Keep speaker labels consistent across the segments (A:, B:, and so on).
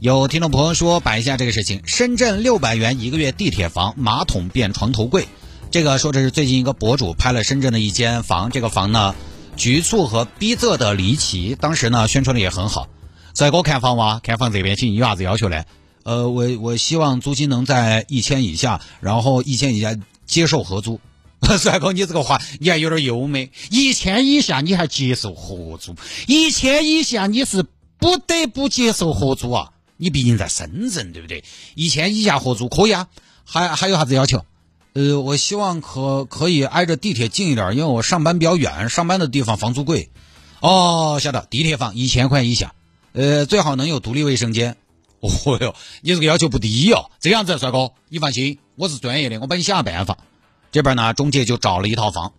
A: 有听众朋友说摆一下这个事情：深圳六百元一个月地铁房，马桶变床头柜。这个说这是最近一个博主拍了深圳的一间房，这个房呢局促和逼仄的离奇，当时呢宣传的也很好。帅哥看房哇，看房这边请有啥子要求呢？呃，我我希望租金能在一千以下，然后一千以下接受合租。帅哥，你这个话你还有点优美，一千以下你还接受合租，一千以下你是不得不接受合租啊！你毕竟在深圳，对不对？一千以下合租可以啊，还还有啥子要求？呃，我希望可可以挨着地铁近一点，因为我上班比较远，上班的地方房租贵。哦，晓得，地铁房一千块以下，呃，最好能有独立卫生间。哦哟，你这个要求不低哦。这样子，帅哥，你放心，我是专业的，我帮你想下办法。这边呢，中介就找了一套房。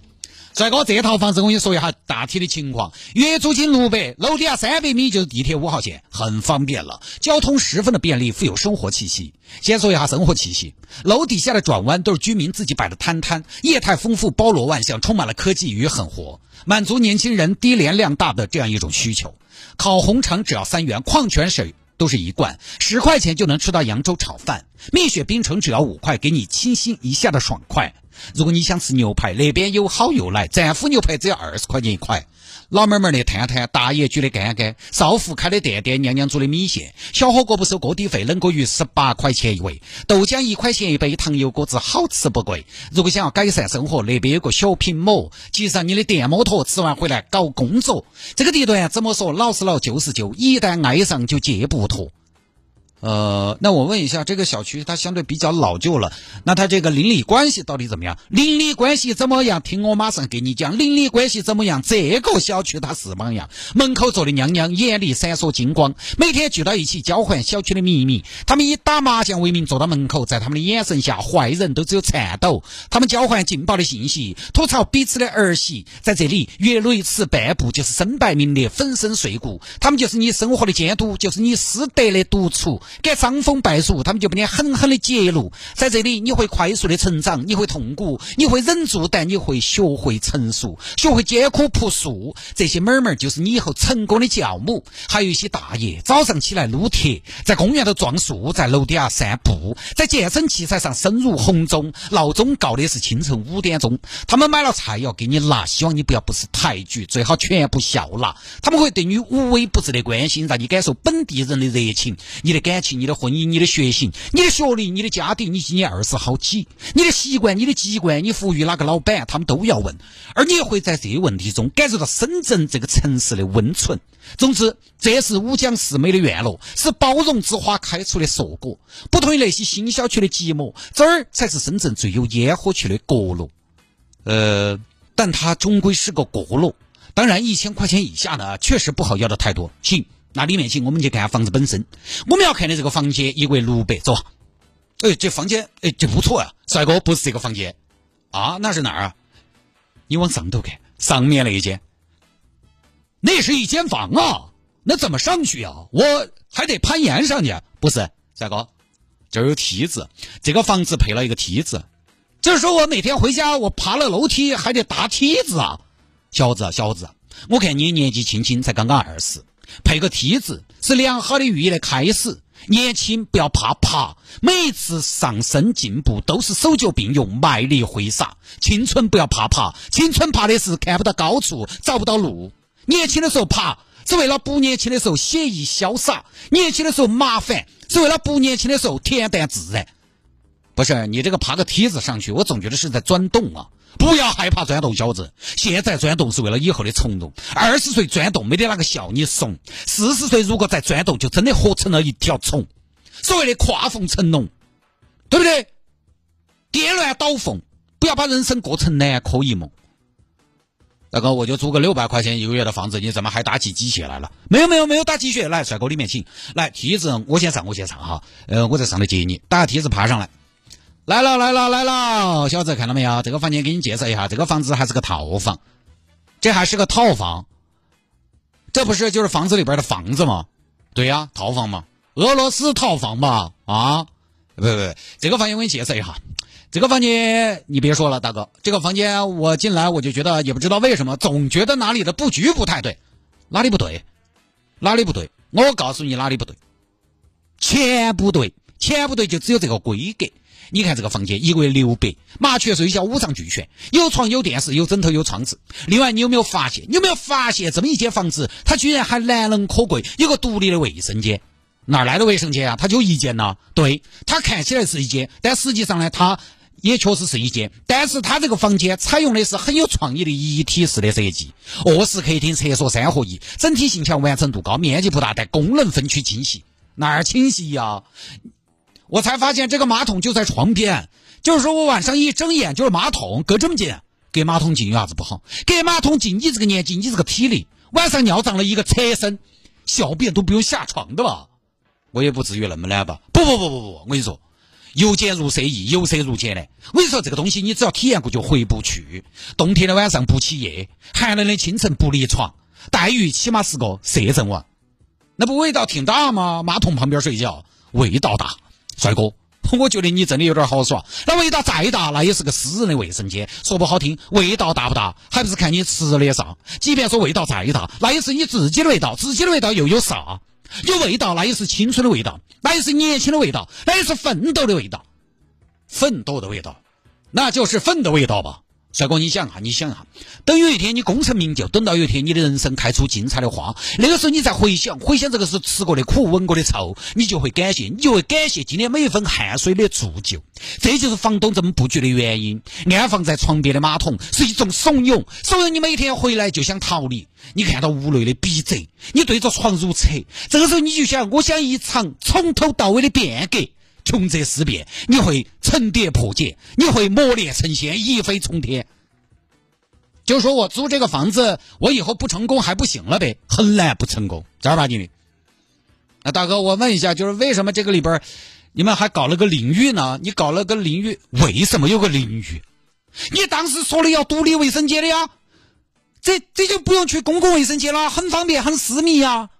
A: 帅哥，这套房子我跟你说一下大体的情况，月租金六百，楼底下三百米就是地铁五号线，很方便了，交通十分的便利，富有生活气息。先说一下生活气息，楼底下的转弯都是居民自己摆的摊摊，业态丰富，包罗万象，充满了科技与狠活，满足年轻人低廉量大的这样一种需求。烤红肠只要三元，矿泉水都是一罐，十块钱就能吃到扬州炒饭，蜜雪冰城只要五块，给你清新一下的爽快。如果你想吃牛排，那边有好又来，战斧牛排只要二十块钱一块。老妹妹的摊摊，大爷举的干干，少妇开的店店，娘娘煮的米线，小火锅不收锅底费，冷锅鱼十八块钱一位，豆浆一块钱一杯，糖油果子好吃不贵。如果想要改善生活，那边有个小品摩，骑上你的电摩托，吃完回来搞工作。这个地段怎么说？老是老，就是旧，一旦爱上就戒不脱。呃，那我问一下，这个小区它相对比较老旧了，那它这个邻里关系到底怎么样？邻里关系怎么样？听我马上给你讲，邻里关系怎么样？这个小区它是么样？门口坐的娘娘眼里闪烁金光，每天聚到一起交换小区的秘密。他们以打麻将为名坐到门口，在他们的眼神下，坏人都只有颤抖。他们交换劲爆的信息，吐槽彼此的儿媳。在这里，越雷池半步就是身败名裂、粉身碎骨。他们就是你生活的监督，就是你师德的督促。给伤风败俗，他们就不你狠狠的揭露。在这里，你会快速的成长，你会痛苦，你会忍住，但你会学会成熟，学会艰苦朴素。这些妹儿们就是你以后成功的教母。还有一些大爷，早上起来撸铁，在公园头撞树，在楼底下散步，在健身器材上深入红中。闹钟告的是清晨五点钟。他们买了菜要给你拿，希望你不要不识抬举，最好全部笑纳。他们会对你无微不至的关心，让你感受本地人的热情。你的感。你的婚姻、你的血型、你的学历、你的家庭，你今年二十好几？你的习惯、你的籍贯、你服务于哪个老板，他们都要问。而你会在这些问题中感受到深圳这个城市的温存。总之，这是五讲四美的院落，是包容之花开出的硕果。不同于那些新小区的寂寞，这儿才是深圳最有烟火气的角落。呃，但它终归是个角落。当然，一千块钱以下呢，确实不好要的太多。行。那里面去，我们去看下房子本身。我们要看的这个房间，一为六百，走。哎，这房间，哎，这不错啊，帅哥，不是这个房间啊，那是哪儿啊？你往上头看，上面那一间，那是一间房啊，那怎么上去啊？我还得攀岩上去。不是，帅哥，这儿有梯子，这个房子配了一个梯子，就是说我每天回家，我爬了楼梯还得搭梯子啊。小子，小子，我看你年纪轻轻，才刚刚二十。配个梯子是良好的寓意的开始。年轻不要怕爬，每一次上升进步都是手脚并用，卖力挥洒。青春不要怕爬，青春怕的是看不到高处，找不到路。年轻的时候爬，是为了不年轻的时候写意潇洒；年轻的时候麻烦，是为了不年轻的时候恬淡自然。不是你这个爬个梯子上去，我总觉得是在钻洞啊。不要害怕钻洞，小子！现在钻洞是为了以后的从容。二十岁钻洞没得哪个笑你怂，四十岁如果再钻洞，就真的活成了一条虫。所谓的跨凤成龙，对不对？颠鸾倒凤，不要把人生过成南柯一梦。大哥，我就租个六百块钱一个月的房子，你怎么还打起鸡血来了？没有没有没有打鸡血，来帅哥里面请。来梯子，我先上我先上哈。呃，我在上头接你，打个梯子爬上来。来了来了来了，小子看到没有？这个房间给你介绍一下，这个房子还是个套房，这还是个套房，这不是就是房子里边的房子吗？对呀，套房嘛，俄罗斯套房嘛，啊，不不不，这个房间我给你介绍一下，这个房间你别说了，大哥，这个房间我进来我就觉得也不知道为什么，总觉得哪里的布局不太对，哪里不对？哪里不对？我告诉你哪里不对，钱不对，钱不对就只有这个规格。你看这个房间一个月六百，麻雀虽小五脏俱全，有床有电视有枕头有窗子。另外你有没有发现？你有没有发现这么一间房子，它居然还难能可贵，有个独立的卫生间？哪来的卫生间啊？它就一间呐。对，它看起来是一间，但实际上呢，它也确实是一间。但是它这个房间采用的是很有创意的一体式的设计，卧室、客厅、厕所三合一，整体性强，完成度高，面积不大，但功能分区清晰。哪儿清晰呀？我才发现这个马桶就在床边，就是说我晚上一睁眼就是马桶，隔这么近，隔马桶近有啥子不好？隔马桶近，你这个年纪，你这个体力，晚上尿胀了一个侧身，小便都不用下床的吧？我也不至于那么懒吧？不不不不不，我跟你说，由俭入奢易，由奢入俭难。我跟你说，这个东西你只要体验过就回不去。冬天的晚上不起夜，寒冷的清晨不离床，待遇起码是个摄政王，那不味道挺大吗？马桶旁边睡觉，味道大。帅哥，我觉得你真的有点好耍。那味道再大，那也是个私人的卫生间。说不好听，味道大不大，还不是看你吃的啥。即便说味道再大，那也是你自己的味道。自己的味道又有啥？有味道，那也是青春的味道，那也是年轻的味道，那也是奋斗的味道。奋斗的味道，那就是粪的味道吧。帅哥，你想哈，你想哈，等有一天你功成名就，等到有一天你的人生开出精彩的花，那个时候你再回想，回想这个是吃过的苦，闻过的臭，你就会感谢，你就会感谢今天每一分汗水的铸就。这就是房东这么布局的原因。安放在床边的马桶是一种怂恿，怂恿你每天回来就想逃离。你看到屋内的逼仄，你对着床如厕，这个时候你就想，我想一场从头到尾的变革。穷则思变，你会层叠破茧，你会磨练成仙，一飞冲天。就说我租这个房子，我以后不成功还不行了呗？很难不成功，正儿八经的。那大哥，我问一下，就是为什么这个里边你们还搞了个淋浴呢？你搞了个淋浴，为什么有个淋浴？你当时说的要独立卫生间的呀，这这就不用去公共卫生间了，很方便，很私密呀。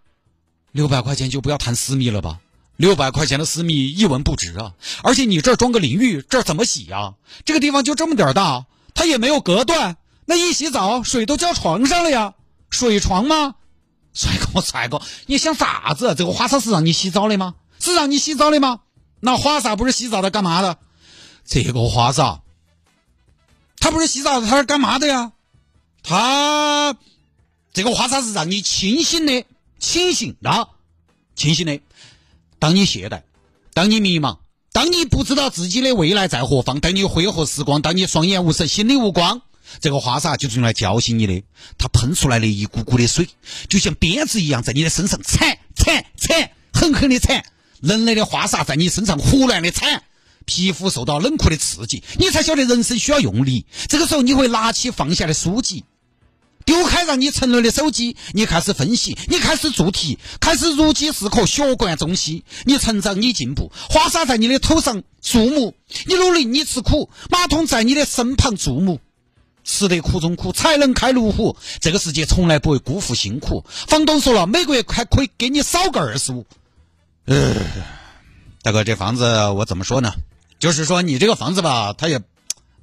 A: 六百块钱就不要谈私密了吧？六百块钱的私密一文不值啊！而且你这儿装个淋浴，这儿怎么洗呀？这个地方就这么点儿大，它也没有隔断，那一洗澡水都浇床上了呀？水床吗？帅哥，帅哥，你想啥子？这个花洒是让你洗澡的吗？是让你洗澡的吗？那花洒不是洗澡的，干嘛的？这个花洒，它不是洗澡的，它是干嘛的呀？它这个花洒是让你清醒的，清醒的，清醒的。当你懈怠，当你迷茫，当你不知道自己的未来在何方，当你挥霍时光，当你双眼无神，心里无光，这个花洒就是用来叫醒你的。它喷出来的一股股的水，就像鞭子一样，在你的身上铲铲铲，狠狠的铲。冷冷的花洒在你身上胡乱的铲，皮肤受到冷酷的刺激，你才晓得人生需要用力。这个时候，你会拿起放下的书籍。丢开让你沉沦的手机，你开始分析，你开始做题，开始如饥似渴，学贯中西。你成长，你进步，花洒在你的头上注目，你努力，你吃苦，马桶在你的身旁注目。吃得苦中苦，才能开路虎。这个世界从来不会辜负辛苦。房东说了，每个月还可以给你少个二十五。呃，大哥，这房子我怎么说呢？就是说你这个房子吧，它也，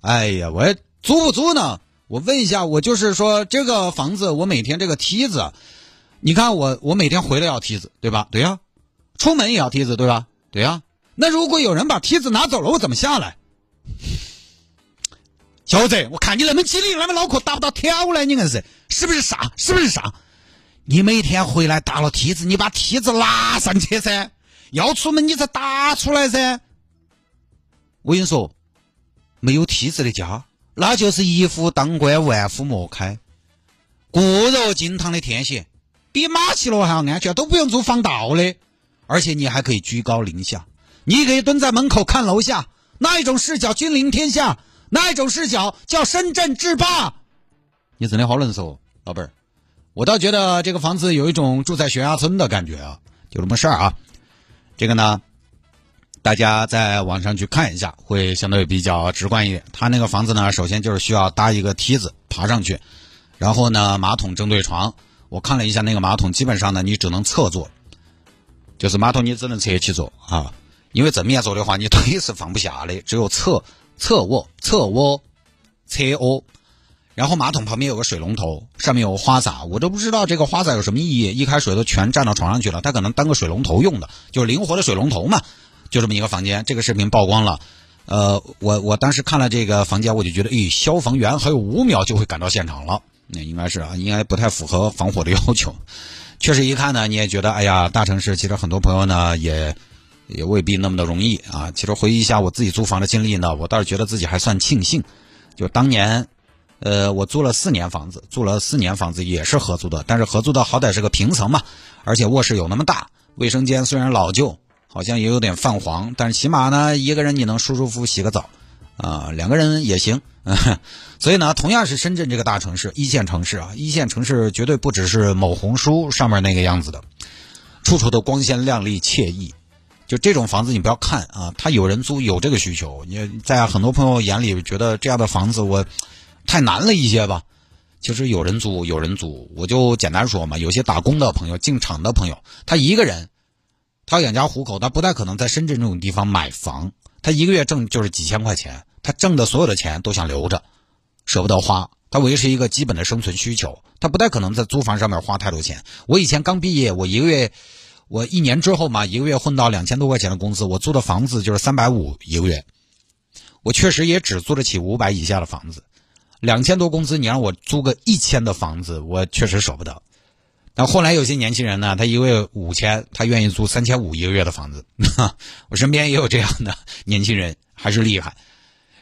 A: 哎呀，我租不租呢？我问一下，我就是说这个房子，我每天这个梯子，你看我我每天回来要梯子，对吧？对呀，出门也要梯子，对吧？对呀。那如果有人把梯子拿走了，我怎么下来？小子，我看你那么机灵，那么脑壳，打不到挑呢？你硬是是不是傻？是不是傻？你每天回来搭了梯子，你把梯子拉上去噻，要出门你才打出来噻。我跟你说，没有梯子的家。那就是一夫当关，万夫莫开。固若金汤的天险，比马其诺还要安全，都不用做防盗的，而且你还可以居高临下，你可以蹲在门口看楼下，那一种视角君临天下，那一种视角叫深圳制霸。你真的好能说，老板儿，我倒觉得这个房子有一种住在悬崖村的感觉啊，就这么事儿啊。这个呢，大家在网上去看一下，会相对比较直观一点。他那个房子呢，首先就是需要搭一个梯子爬上去，然后呢，马桶正对床。我看了一下那个马桶，基本上呢，你只能侧坐，就是马桶你只能侧起坐啊，因为正面坐的话，你腿是放不下的，只有侧侧卧、侧卧、侧卧。然后马桶旁边有个水龙头，上面有花洒，我都不知道这个花洒有什么意义，一开水都全站到床上去了，它可能当个水龙头用的，就是灵活的水龙头嘛，就这么一个房间。这个视频曝光了，呃，我我当时看了这个房间，我就觉得，咦，消防员还有五秒就会赶到现场了，那应该是啊，应该不太符合防火的要求。确实一看呢，你也觉得，哎呀，大城市其实很多朋友呢也也未必那么的容易啊。其实回忆一下我自己租房的经历呢，我倒是觉得自己还算庆幸，就当年。呃，我租了四年房子，租了四年房子也是合租的，但是合租的好歹是个平层嘛，而且卧室有那么大，卫生间虽然老旧，好像也有点泛黄，但是起码呢，一个人你能舒舒服服洗个澡，啊，两个人也行。所以呢，同样是深圳这个大城市，一线城市啊，一线城市绝对不只是某红书上面那个样子的，处处都光鲜亮丽惬意。就这种房子你不要看啊，他有人租，有这个需求。你在很多朋友眼里觉得这样的房子我。太难了一些吧，其实有人租，有人租，我就简单说嘛。有些打工的朋友、进厂的朋友，他一个人，他要养家糊口，他不太可能在深圳这种地方买房。他一个月挣就是几千块钱，他挣的所有的钱都想留着，舍不得花。他维持一个基本的生存需求，他不太可能在租房上面花太多钱。我以前刚毕业，我一个月，我一年之后嘛，一个月混到两千多块钱的工资，我租的房子就是三百五一个月，我确实也只租得起五百以下的房子。两千多工资，你让我租个一千的房子，我确实舍不得。那后来有些年轻人呢，他一个月五千，他愿意租三千五一个月的房子。我身边也有这样的年轻人，还是厉害。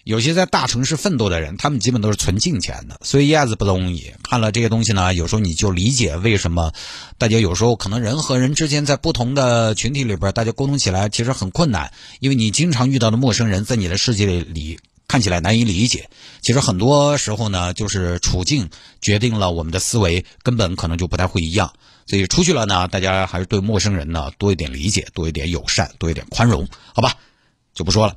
A: 有些在大城市奋斗的人，他们基本都是存进钱的，所以一下子不容易。看了这些东西呢，有时候你就理解为什么大家有时候可能人和人之间在不同的群体里边，大家沟通起来其实很困难，因为你经常遇到的陌生人在你的世界里。看起来难以理解，其实很多时候呢，就是处境决定了我们的思维根本可能就不太会一样。所以出去了呢，大家还是对陌生人呢多一点理解，多一点友善，多一点宽容，好吧？就不说了。